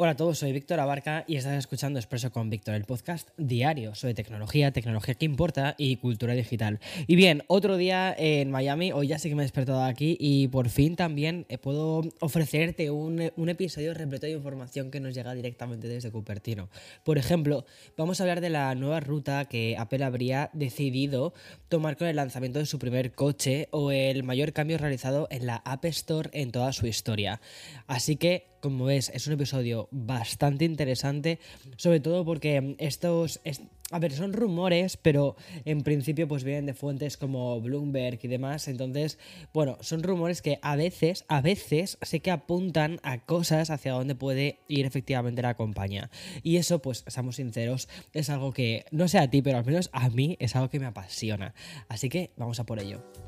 Hola a todos, soy Víctor Abarca y estás escuchando Expreso con Víctor, el podcast diario sobre tecnología, tecnología que importa y cultura digital. Y bien, otro día en Miami, hoy ya sí que me he despertado aquí y por fin también eh, puedo ofrecerte un, un episodio repleto de información que nos llega directamente desde Cupertino. Por ejemplo, vamos a hablar de la nueva ruta que Apple habría decidido tomar con el lanzamiento de su primer coche o el mayor cambio realizado en la App Store en toda su historia. Así que como ves, es un episodio bastante interesante, sobre todo porque estos... a ver, son rumores, pero en principio pues vienen de fuentes como Bloomberg y demás, entonces, bueno, son rumores que a veces, a veces sé que apuntan a cosas hacia donde puede ir efectivamente la compañía. Y eso, pues, seamos sinceros, es algo que, no sé a ti, pero al menos a mí es algo que me apasiona. Así que vamos a por ello.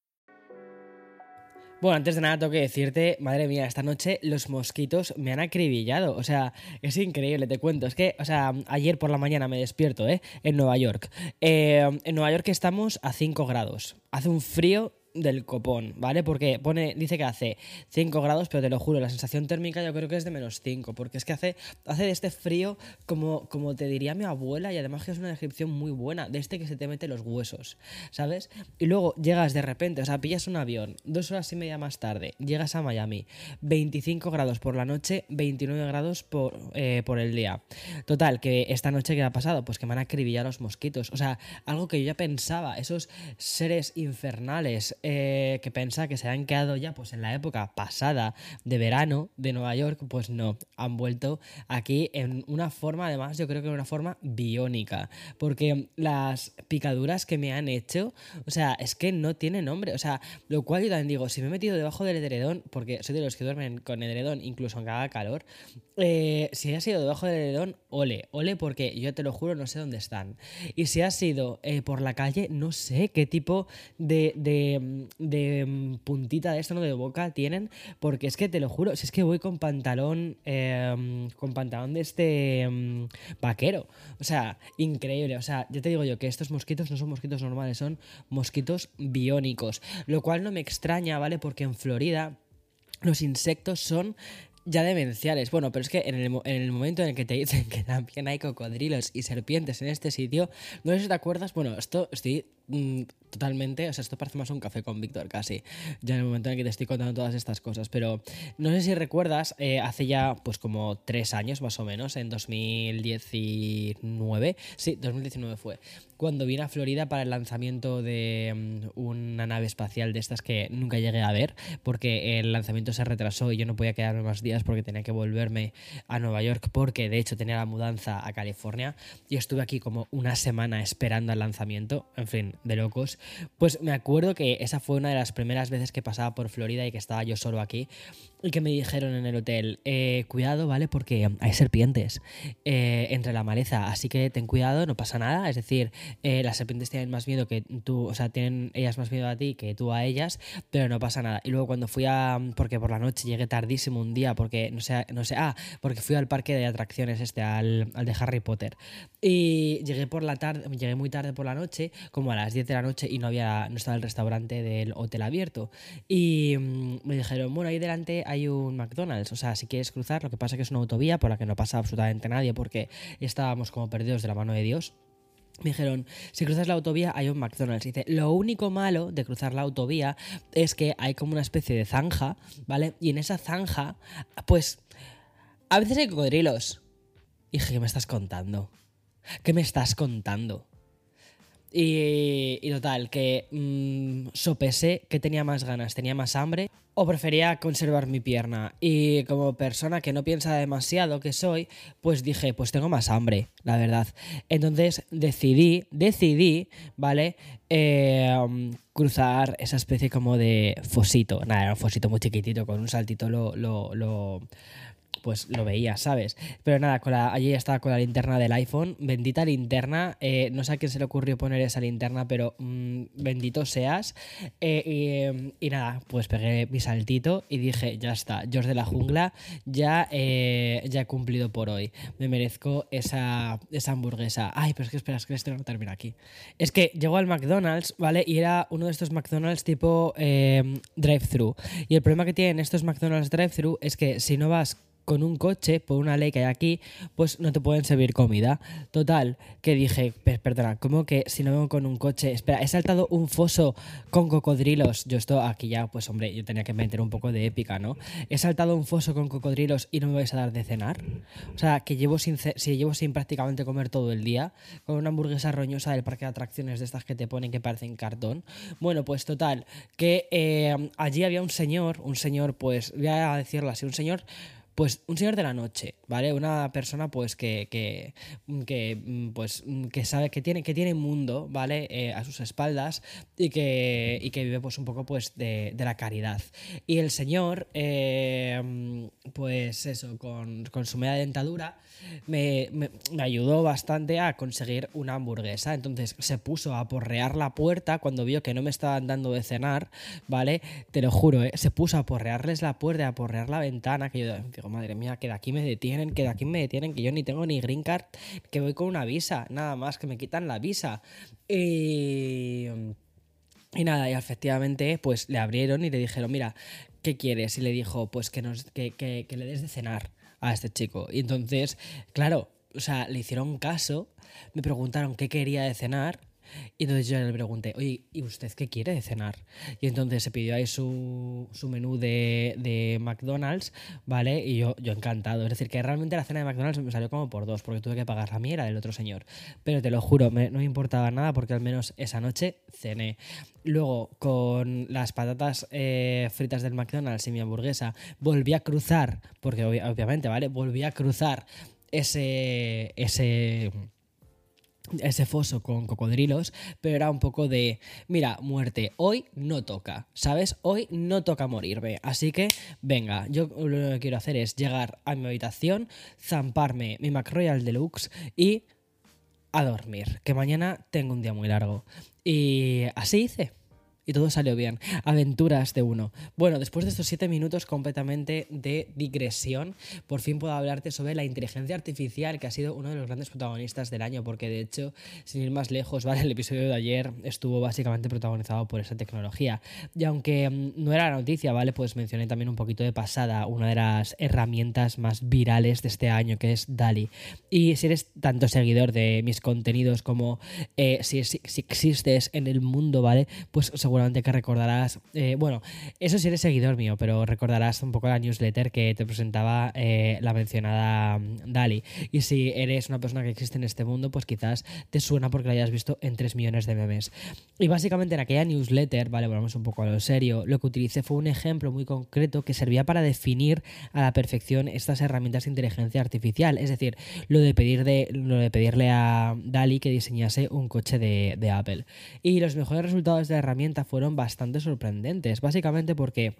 Bueno, antes de nada tengo que decirte, madre mía, esta noche los mosquitos me han acribillado. O sea, es increíble, te cuento. Es que, o sea, ayer por la mañana me despierto, ¿eh? En Nueva York. Eh, en Nueva York estamos a 5 grados. Hace un frío del copón, ¿vale? Porque pone, dice que hace 5 grados, pero te lo juro, la sensación térmica yo creo que es de menos 5, porque es que hace, hace de este frío como, como te diría mi abuela y además que es una descripción muy buena, de este que se te mete los huesos, ¿sabes? Y luego llegas de repente, o sea, pillas un avión, dos horas y media más tarde, llegas a Miami, 25 grados por la noche, 29 grados por, eh, por el día. Total, que esta noche que ha pasado, pues que me han acribillado los mosquitos, o sea, algo que yo ya pensaba, esos seres infernales, eh, que pensa que se han quedado ya pues en la época pasada de verano de Nueva York, pues no, han vuelto aquí en una forma, además yo creo que en una forma biónica, porque las picaduras que me han hecho, o sea, es que no tiene nombre, o sea, lo cual yo también digo, si me he metido debajo del edredón, porque soy de los que duermen con edredón incluso aunque haga calor, eh, si ha sido debajo del edredón, ole, ole porque yo te lo juro no sé dónde están. Y si ha sido eh, por la calle, no sé qué tipo de mm, puntita de esto, ¿no? De boca tienen, porque es que te lo juro, si es que voy con pantalón, em, con pantalón de este em, vaquero, o sea, increíble, o sea, ya te digo yo que estos mosquitos no son mosquitos normales, son mosquitos biónicos, lo cual no me extraña, ¿vale? Porque en Florida los insectos son ya demenciales. Bueno, pero es que en el, en el, momento en el que te dicen que también hay cocodrilos y serpientes en este sitio, no sé si te acuerdas, bueno, esto estoy Mm, totalmente, o sea, esto parece más un café con Víctor casi, ya en el momento en el que te estoy contando todas estas cosas, pero no sé si recuerdas, eh, hace ya pues como tres años más o menos, en 2019, sí, 2019 fue, cuando vine a Florida para el lanzamiento de mm, una nave espacial de estas que nunca llegué a ver, porque el lanzamiento se retrasó y yo no podía quedarme más días porque tenía que volverme a Nueva York, porque de hecho tenía la mudanza a California y estuve aquí como una semana esperando el lanzamiento, en fin, de locos, pues me acuerdo que esa fue una de las primeras veces que pasaba por Florida y que estaba yo solo aquí y que me dijeron en el hotel, eh, cuidado, ¿vale? Porque hay serpientes eh, entre la maleza, así que ten cuidado, no pasa nada, es decir, eh, las serpientes tienen más miedo que tú, o sea, tienen ellas más miedo a ti que tú a ellas, pero no pasa nada. Y luego cuando fui a, porque por la noche llegué tardísimo un día, porque no sé, no sé, ah, porque fui al parque de atracciones este, al, al de Harry Potter, y llegué por la tarde, llegué muy tarde por la noche, como a las 10 de la noche y no había no estaba el restaurante del hotel abierto y mm, me dijeron bueno ahí delante hay un McDonald's o sea si quieres cruzar lo que pasa es que es una autovía por la que no pasa absolutamente nadie porque estábamos como perdidos de la mano de Dios me dijeron, si cruzas la autovía hay un McDonald's. dice, lo único malo de cruzar la autovía es que hay como una especie de zanja, ¿vale? Y en esa zanja, pues, a veces hay cocodrilos. Y dije, ¿qué me estás contando? ¿Qué me estás contando? Y, y total, que mm, sopesé que tenía más ganas, tenía más hambre o prefería conservar mi pierna. Y como persona que no piensa demasiado que soy, pues dije, pues tengo más hambre, la verdad. Entonces decidí, decidí, ¿vale? Eh, cruzar esa especie como de fosito. Nada, era un fosito muy chiquitito, con un saltito lo, lo pues lo veía, ¿sabes? Pero nada, con la, allí estaba con la linterna del iPhone, bendita linterna, eh, no sé a quién se le ocurrió poner esa linterna, pero mmm, bendito seas. Eh, y, y, nada, pues pegué mi saltito y dije, ya está, George de la jungla, ya, eh, ya he cumplido por hoy, me merezco esa, esa hamburguesa. Ay, pero es que esperas que esto no termina aquí. Es que llegó al McDonald's, ¿vale? Y era uno de estos McDonald's tipo drive-thru. Y el problema que tienen estos McDonald's drive-thru es que si no vas con un coche, por una ley que hay aquí, pues no te pueden servir comida. Total, que dije, perdona, ¿cómo que si no vengo con un coche? Espera, he saltado un foso con cocodrilos. Yo esto aquí ya, pues hombre, yo tenía que meter un poco de épica, ¿no? He saltado un foso con cocodrilos y no me vais a dar de cenar. O sea, que llevo sin, si llevo sin prácticamente comer todo el día, con una hamburguesa roñosa del parque de atracciones de estas que te ponen que parecen cartón. Bueno, pues total, que eh, allí había un señor, un señor, pues voy a decirlo así, un señor pues un señor de la noche, ¿vale? Una persona pues que, que, que pues, que sabe que tiene, que tiene mundo, ¿vale? Eh, a sus espaldas y que, y que vive pues un poco pues de, de la caridad. Y el señor, eh, pues eso, con, con, su media dentadura, me, me, ayudó bastante a conseguir una hamburguesa. Entonces se puso a porrear la puerta cuando vio que no me estaban dando de cenar, ¿vale? Te lo juro, ¿eh? Se puso a porrearles la puerta, a porrear la ventana, que yo digo, madre mía, que de aquí me que de aquí me detienen, que yo ni tengo ni green card, que voy con una visa, nada más, que me quitan la visa. Y... Y nada, y efectivamente, pues le abrieron y le dijeron, mira, ¿qué quieres? Y le dijo, pues que, nos, que, que, que le des de cenar a este chico. Y entonces, claro, o sea, le hicieron caso, me preguntaron qué quería de cenar y entonces yo le pregunté, oye, ¿y usted qué quiere de cenar? Y entonces se pidió ahí su, su menú de, de, McDonald's, ¿vale? Y yo, yo encantado. Es decir, que realmente la cena de McDonald's me salió como por dos, porque tuve que pagar la mía era del otro señor. Pero te lo juro, me, no me importaba nada porque al menos esa noche cené. Luego, con las patatas eh, fritas del McDonald's y mi hamburguesa, volví a cruzar, porque obviamente, ¿vale? Volví a cruzar ese... ese ese foso con cocodrilos, pero era un poco de, mira, muerte, hoy no toca, ¿sabes? Hoy no toca morirme, así que venga, yo lo que quiero hacer es llegar a mi habitación, zamparme mi McRoyal Deluxe y a dormir, que mañana tengo un día muy largo. Y así hice y todo salió bien. Aventuras de uno. Bueno, después de estos siete minutos completamente de digresión, por fin puedo hablarte sobre la inteligencia artificial, que ha sido uno de los grandes protagonistas del año, porque de hecho, sin ir más lejos, ¿vale? El episodio de ayer estuvo básicamente protagonizado por esa tecnología. Y aunque mm, no era la noticia, ¿vale? Pues mencioné también un poquito de pasada una de las herramientas más virales de este año, que es DALI. Y si eres tanto seguidor de mis contenidos como eh, si, si, si existes en el mundo, ¿vale? Pues seguramente que recordarás, eh, bueno, eso si eres seguidor mío, pero recordarás un poco la newsletter que te presentaba eh, la mencionada mm, Dali. Y si eres una persona que existe en este mundo, pues quizás te suena porque la hayas visto en 3 millones de memes. Y básicamente en aquella newsletter, vale, volvamos un poco a lo serio, lo que utilicé fue un ejemplo muy concreto que servía para definir a la perfección estas herramientas de inteligencia artificial. Es decir, lo de, pedir de, lo de pedirle a Dali que diseñase un coche de, de Apple. Y los mejores resultados de la herramienta fueron bastante sorprendentes, básicamente porque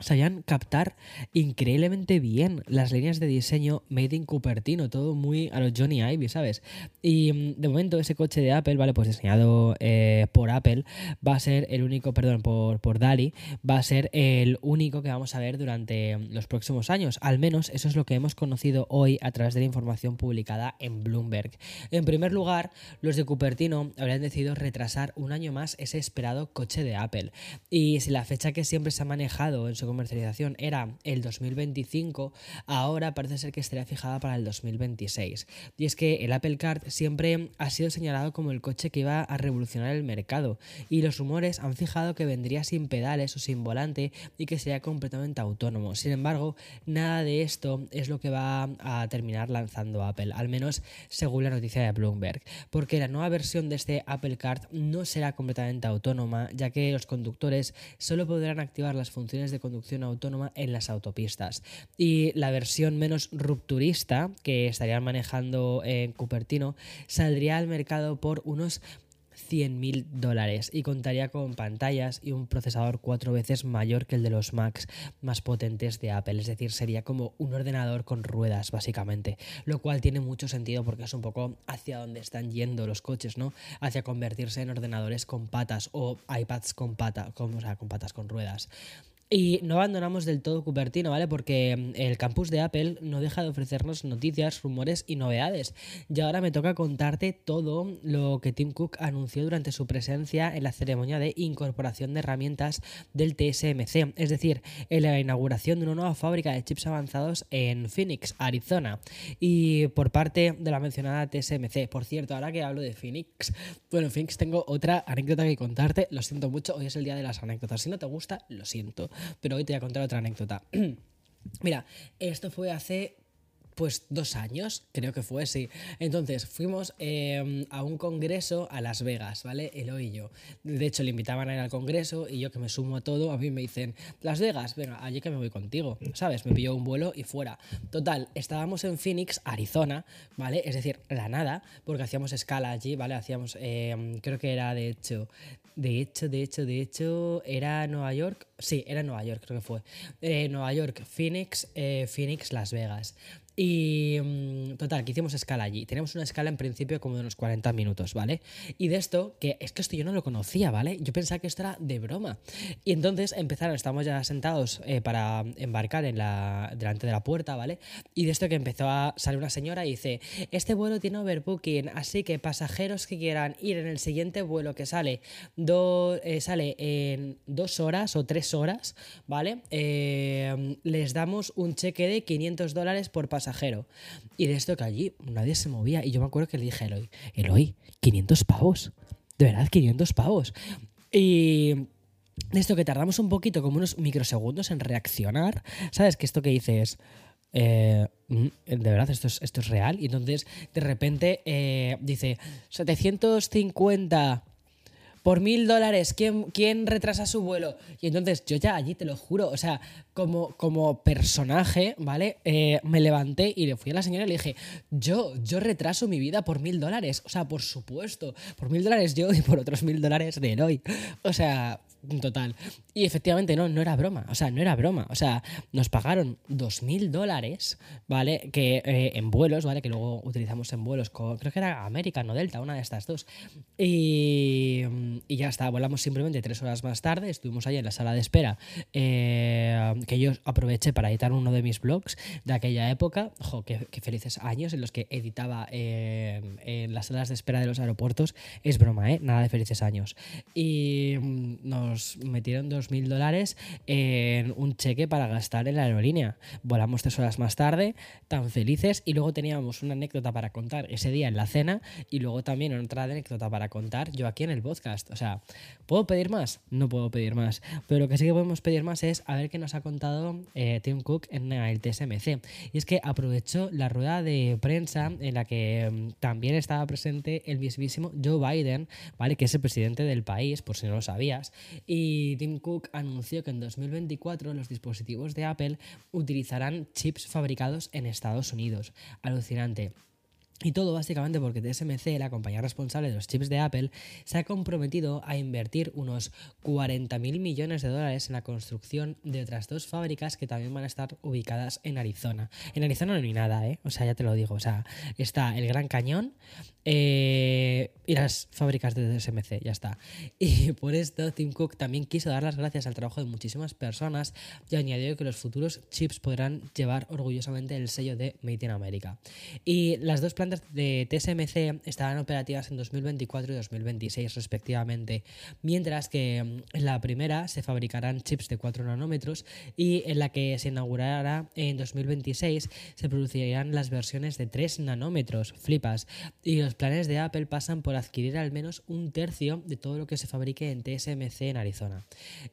sabían captar increíblemente bien las líneas de diseño made in Cupertino, todo muy a los Johnny Ivy, ¿sabes? Y mm, de momento ese coche de Apple, ¿vale? Pues diseñado eh, por Apple, va a ser el único, perdón, por, por DALI, va a ser el único que vamos a ver durante los próximos años. Al menos eso es lo que hemos conocido hoy a través de la información publicada en Bloomberg. En primer lugar, los de Cupertino habrían decidido retrasar un año más ese esperado coche de Apple. Y si la fecha que siempre se ha manejado en su comercialización era el 2025, ahora parece ser que estaría fijada para el 2026. Y es que el Apple Card siempre ha sido señalado como el coche que iba a revolucionar el mercado y los rumores han fijado que vendría sin pedales o sin volante y que sería completamente autónomo. Sin embargo, nada de esto es lo que va a terminar lanzando Apple, al menos según la noticia de Bloomberg, porque la nueva versión de este Apple Card no será completamente autónoma, ya que los conductores solo podrán activar las funciones de conducción autónoma en las autopistas. Y la versión menos rupturista que estarían manejando en Cupertino saldría al mercado por unos 100 mil dólares y contaría con pantallas y un procesador cuatro veces mayor que el de los Macs más potentes de Apple. Es decir, sería como un ordenador con ruedas, básicamente. Lo cual tiene mucho sentido porque es un poco hacia donde están yendo los coches, ¿no? Hacia convertirse en ordenadores con patas o iPads con, pata, con, o sea, con patas con ruedas. Y no abandonamos del todo Cupertino, ¿vale? Porque mm, el campus de Apple no deja de ofrecernos noticias, rumores y novedades. Y ahora me toca contarte todo lo que Tim Cook anunció durante su presencia en la ceremonia de incorporación de herramientas del TSMC, es decir, en la inauguración de una nueva fábrica de chips avanzados en Phoenix, Arizona. Y por parte de la mencionada TSMC, por cierto, ahora que hablo de Phoenix, bueno, Phoenix tengo otra anécdota que contarte, lo siento mucho, hoy es el día de las anécdotas. Si no te gusta, lo siento pero hoy te voy a contar otra anécdota. Mira, esto fue hace pues dos años, creo que fue, sí. Entonces fuimos em, a un congreso a Las Vegas, ¿vale? Eloy y yo. De hecho, le invitaban a ir al congreso y yo que me sumo a todo, a mí me dicen, Las Vegas, venga, allí que me voy contigo, ¿sabes? Me pilló un vuelo y fuera. Total, estábamos en Phoenix, Arizona, ¿vale? Es decir, la nada, porque hacíamos escala allí, ¿vale? Hacíamos, em, creo que era de hecho, de hecho, de hecho, de hecho, era Nueva York, sí, era Nueva York, creo que fue. Eh, Nueva York, Phoenix, eh, Phoenix, Las Vegas. Y mm, total, que hicimos escala allí. Teníamos una escala en principio como de unos 40 minutos, ¿vale? Y de esto, que es que esto yo no lo conocía, ¿vale? Yo pensaba que esto era de broma. Y entonces empezaron, estábamos ya sentados eh, para embarcar en la, delante de la puerta, ¿vale? Y de esto que empezó a salir una señora y dice, este vuelo tiene overbooking, así que pasajeros que quieran ir en el siguiente vuelo que sale, eh, sale en dos horas o tres horas, ¿vale? Eh, les damos un cheque de 500 dólares por pasajero y de esto que allí nadie se movía. Y yo me acuerdo que le dije a Eloy, Eloy, 500 pavos. De verdad, 500 pavos. Y de esto que tardamos un poquito, como unos microsegundos en reaccionar. ¿Sabes? Que esto que dices... Eh, mm, de verdad, esto es, esto es real. Y entonces, de repente, eh, dice, 750 por mil dólares, ¿quién, ¿quién, retrasa su vuelo? Y entonces yo ya allí te lo juro, o sea, como, como personaje, ¿vale? Eh, me levanté y le fui a la señora y le dije, yo, yo retraso mi vida por mil dólares, o sea, por supuesto, por mil dólares yo y por otros mil dólares de hoy. O sea, total. Y efectivamente no, no era broma, o sea, no era broma, o sea, nos pagaron dos mil dólares, ¿vale? Que eh, en vuelos, ¿vale? Que luego utilizamos en vuelos, con, creo que era American o Delta, una de estas dos. Y, y ya está, volamos simplemente tres horas más tarde, estuvimos ahí en la sala de espera, eh, que yo aproveché para editar uno de mis blogs de aquella época, ojo, qué, felices años en los que editaba eh, en las salas de espera de los aeropuertos, es broma, ¿eh? Nada de felices años. Y mm, nos metieron dos mil dólares en un cheque para gastar en la aerolínea. Volamos tres horas más tarde, tan felices, y luego teníamos una anécdota para contar ese día en la cena y luego también otra anécdota para contar yo aquí en el podcast. O sea, ¿puedo pedir más? No puedo pedir más. Pero lo que sí que podemos pedir más es a ver qué nos ha contado eh, Tim Cook en el TSMC. Y es que aprovechó la rueda de prensa en la que mm, también estaba presente el mismísimo Joe Biden, ¿vale? Que es el presidente del país, por si no lo sabías, y Tim Cook anunció que en 2024 los dispositivos de Apple utilizarán chips fabricados en Estados Unidos. Alucinante. Y todo básicamente porque TSMC, la compañía responsable de los chips de Apple, se ha comprometido a invertir unos 40.000 millones de dólares en la construcción de otras dos fábricas que también van a estar ubicadas en Arizona. En Arizona no hay nada, ¿eh? O sea, ya te lo digo. O sea, está el Gran Cañón eh, y las fábricas de TSMC, ya está. Y por esto Tim Cook también quiso dar las gracias al trabajo de muchísimas personas y añadió que los futuros chips podrán llevar orgullosamente el sello de Made in America. Y las dos plantas de TSMC estarán operativas en 2024 y 2026 respectivamente, mientras que mm, en la primera se fabricarán chips de 4 nanómetros y en la que se inaugurará en 2026 se producirían las versiones de 3 nanómetros, flipas, y los planes de Apple pasan por adquirir al menos un tercio de todo lo que se fabrique en TSMC en Arizona.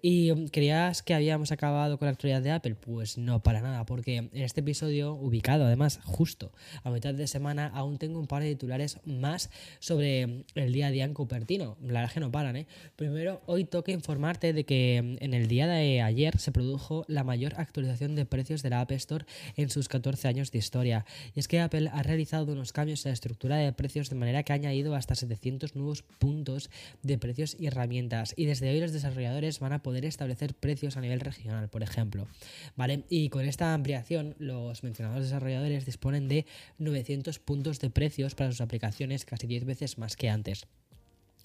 ¿Y creías que habíamos acabado con la actualidad de Apple? Pues no, para nada, porque en este episodio, ubicado además justo a mitad de semana, aún tengo un par de titulares más sobre el día a día en Cupertino. La verdad que no paran, ¿eh? Primero, hoy toca informarte de que mm, en el día de ayer se produjo la mayor actualización de precios de la App Store en sus 14 años de historia. Y es que Apple ha realizado unos cambios en la estructura de precios de manera que ha añadido hasta 700 nuevos puntos de precios y herramientas. Y desde hoy los desarrolladores van a poder establecer precios a nivel regional, por ejemplo. ¿Vale? Y con esta ampliación, los mencionados desarrolladores disponen de 900 puntos de precios para sus aplicaciones, casi 10 veces más que antes.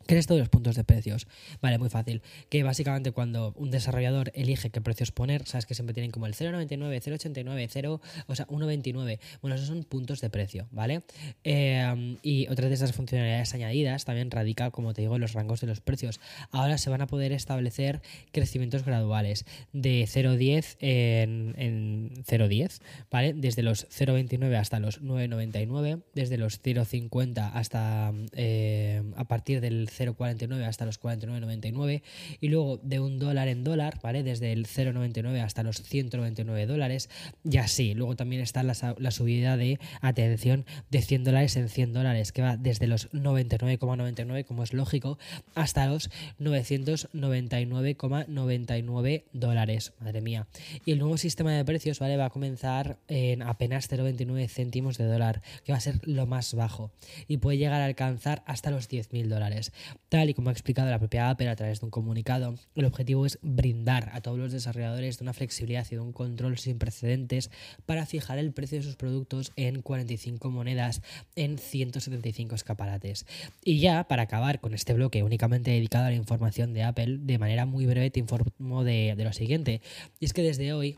¿Qué es de los puntos de precios? Vale, muy fácil. Que básicamente cuando un desarrollador elige qué precios poner, sabes que siempre tienen como el 0,99, 0,89, 0, o sea, 1,29. Bueno, esos son puntos de precio, ¿vale? Eh, y otra de esas funcionalidades añadidas también radica, como te digo, en los rangos de los precios. Ahora se van a poder establecer crecimientos graduales de 0,10 en, en 0,10, ¿vale? Desde los 0,29 hasta los 9,99, desde los 0,50 hasta eh, a partir del 0,49 hasta los 49,99 y luego de un dólar en dólar, ¿vale? Desde el 0,99 hasta los 199 dólares y así. Luego también está la, subida de atención de 100 dólares en 100 dólares que va desde los 99,99 como es lógico hasta los 999,99 dólares. Madre mía. Y el nuevo sistema de precios, ¿vale? Va a comenzar en apenas 0,29 céntimos de dólar, que va a ser lo más bajo y puede llegar a alcanzar hasta los 10.000 dólares. Tal y como ha explicado la propia Apple a través de un comunicado, el objetivo es brindar a todos los desarrolladores de una flexibilidad y de un control sin precedentes para fijar el precio de sus productos en 45 monedas en 175 escaparates. Y ya, para acabar con este bloque únicamente dedicado a la información de Apple, de manera muy breve te informo de, de lo siguiente. Y es que desde hoy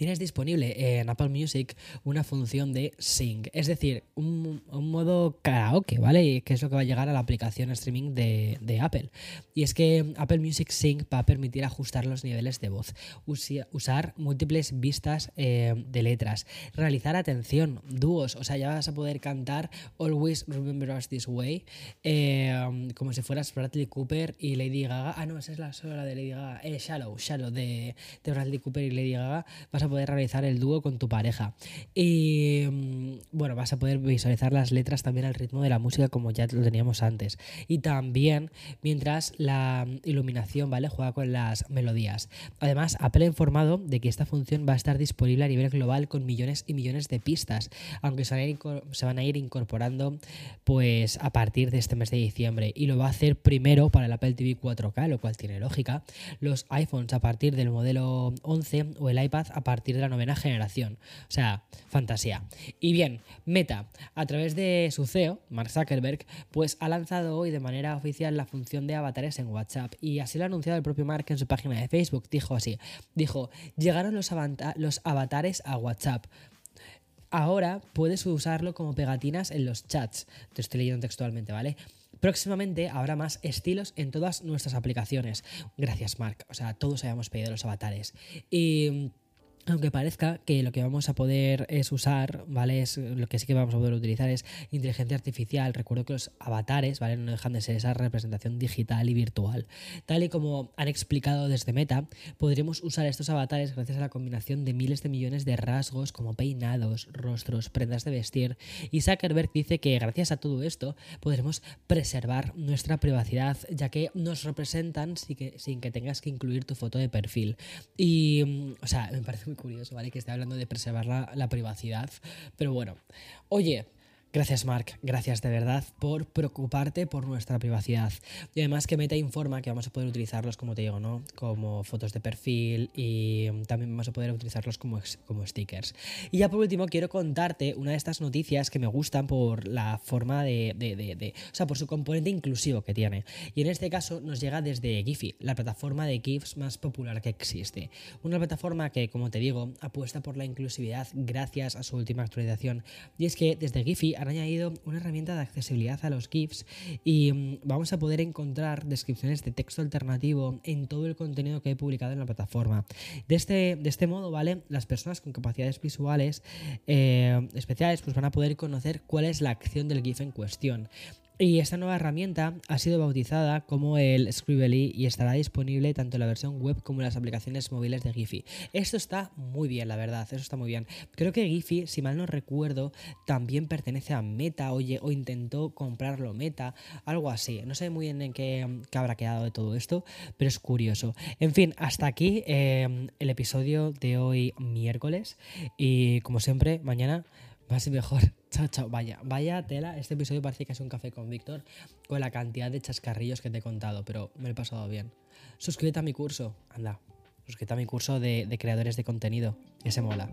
tienes disponible en Apple Music una función de sync, es decir, un, modo karaoke, ¿vale? Que es lo que va a llegar a la aplicación streaming de, Apple. Y es que Apple Music Sync va a permitir ajustar los niveles de voz, usar múltiples vistas eh, de letras, realizar atención, dúos, o sea, ya vas a poder cantar Always Remember Us This Way, eh, como si fueras Bradley Cooper y Lady Gaga. Ah, no, esa es la sola de Lady Gaga. Eh, Shallow, Shallow de, Bradley Cooper y Lady Gaga. Poder realizar el dúo con tu pareja. Y mm, bueno, vas a poder visualizar las letras también al ritmo de la música como ya lo teníamos antes. Y también mientras la iluminación, ¿vale? Juega con las melodías. Además, Apple ha informado de que esta función va a estar disponible a nivel global con millones y millones de pistas, aunque se van a ir incorporando pues a partir de este mes de diciembre. Y lo va a hacer primero para el Apple TV 4K, lo cual tiene lógica. Los iPhones a partir del modelo 11 o el iPad a partir de la novena generación. O sea, fantasía. Y bien, Meta, a través de su CEO, Mark Zuckerberg, pues ha lanzado hoy de manera oficial la función de avatares en WhatsApp. Y así lo ha anunciado el propio Mark en su página de Facebook. Dijo así, dijo, llegaron los, los avatares a WhatsApp ahora puedes usarlo como pegatinas en los chats. Te estoy leyendo textualmente, ¿vale? Próximamente habrá más estilos en todas nuestras aplicaciones. Gracias, Mark. O sea, todos habíamos pedido los avatares. Y aunque parezca que lo que vamos a poder es usar, ¿vale? Es, lo que sí que vamos a poder utilizar es inteligencia artificial. Recuerdo que los avatares, ¿vale? No dejan de ser esa representación digital y virtual. Tal y como han explicado desde Meta, podremos usar estos avatares gracias a la combinación de miles de millones de rasgos como peinados, rostros, prendas de vestir. Y Zuckerberg dice que gracias a todo esto podremos preservar nuestra privacidad, ya que nos representan sin que, sin que tengas que incluir tu foto de perfil. Y, mm, o sea, me parece muy curioso, ¿vale? Que esté hablando de preservar la, la privacidad. Pero bueno, oye, Gracias Mark, gracias de verdad por preocuparte por nuestra privacidad. Y además que Meta informa que vamos a poder utilizarlos, como te digo, ¿no? Como fotos de perfil y también vamos a poder utilizarlos como, como stickers. Y ya por último quiero contarte una de estas noticias que me gustan por la forma de, de, de, o sea, por su componente inclusivo que tiene. Y en este caso nos llega desde Giphy, la plataforma de GIFs más popular que existe. Una plataforma que, como te digo, apuesta por la inclusividad gracias a su última actualización. Y es que desde Giphy han añadido una herramienta de accesibilidad a los GIFs y mm, vamos a poder encontrar descripciones de texto alternativo en todo el contenido que he publicado en la plataforma. De este, de este modo, ¿vale? Las personas con capacidades visuales eh, especiales pues van a poder conocer cuál es la acción del GIF en cuestión. Y esta nueva herramienta ha sido bautizada como el Scribbly y estará disponible tanto en la versión web como en las aplicaciones móviles de Giphy. Esto está muy bien, la verdad, eso está muy bien. Creo que Giphy, si mal no recuerdo, también pertenece a Meta o, o intentó comprarlo Meta, algo así. No sé muy bien en qué, habrá quedado de todo esto, pero es curioso. En fin, hasta aquí eh, el episodio de hoy miércoles y como siempre, mañana más y mejor. Chao, chao. Vaya, vaya tela. Este episodio parece que es un café con Víctor con la cantidad de chascarrillos que te he contado, pero me he pasado bien. Suscríbete a mi curso. Anda, suscríbete a mi curso de, de creadores de contenido. Que se mola.